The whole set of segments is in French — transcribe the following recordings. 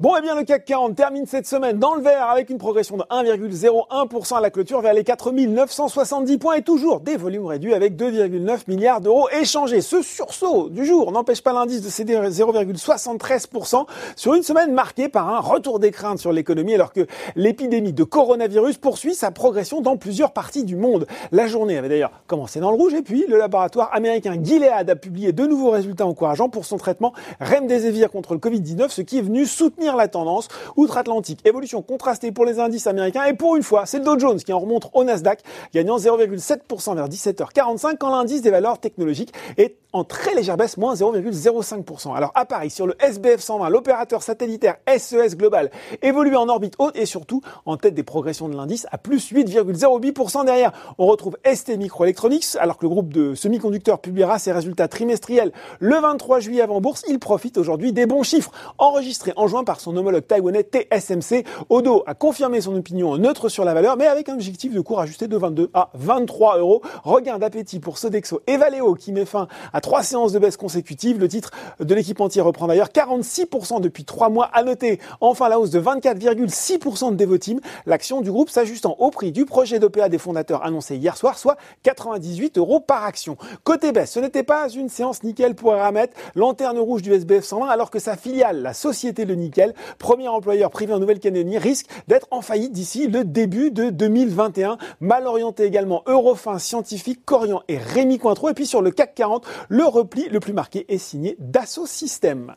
Bon, et eh bien, le CAC 40 termine cette semaine dans le vert avec une progression de 1,01% à la clôture vers les 4970 points et toujours des volumes réduits avec 2,9 milliards d'euros échangés. Ce sursaut du jour n'empêche pas l'indice de céder 0,73% sur une semaine marquée par un retour des craintes sur l'économie alors que l'épidémie de coronavirus poursuit sa progression dans plusieurs parties du monde. La journée avait d'ailleurs commencé dans le rouge et puis le laboratoire américain Gilead a publié de nouveaux résultats encourageants pour son traitement Remdesivir contre le Covid-19, ce qui est venu soutenir la tendance outre-Atlantique. Évolution contrastée pour les indices américains et pour une fois, c'est le Dow Jones qui en remonte au Nasdaq, gagnant 0,7% vers 17h45 quand l'indice des valeurs technologiques est en très légère baisse, moins 0,05%. Alors à Paris, sur le SBF 120, l'opérateur satellitaire SES e Global évolue en orbite haute et surtout en tête des progressions de l'indice à plus 8,08% derrière. On retrouve ST Microelectronics, alors que le groupe de semi-conducteurs publiera ses résultats trimestriels le 23 juillet avant bourse. Il profite aujourd'hui des bons chiffres enregistrés en juin par son homologue taïwanais TSMC. Odo a confirmé son opinion neutre sur la valeur, mais avec un objectif de cours ajusté de 22 à 23 euros. Regain d'appétit pour Sodexo et Valeo qui met fin à trois séances de baisse consécutives. Le titre de l'équipe entière reprend d'ailleurs 46% depuis trois mois. À noter enfin la hausse de 24,6% de Devoteam, l'action du groupe s'ajustant au prix du projet d'OPA des fondateurs annoncé hier soir, soit 98 euros par action. Côté baisse, ce n'était pas une séance nickel pour Eramet, lanterne rouge du SBF 120, alors que sa filiale, la Société Le Nickel, premier employeur privé en Nouvelle-Calédonie, risque d'être en faillite d'ici le début de 2021. Mal orienté également Eurofin, Scientifique, Corian et Rémi Cointreau. Et puis sur le CAC 40, le repli le plus marqué est signé Dassault Systèmes.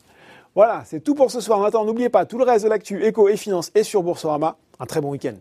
Voilà, c'est tout pour ce soir. Maintenant, n'oubliez pas, tout le reste de l'actu éco et finance est sur Boursorama. Un très bon week-end.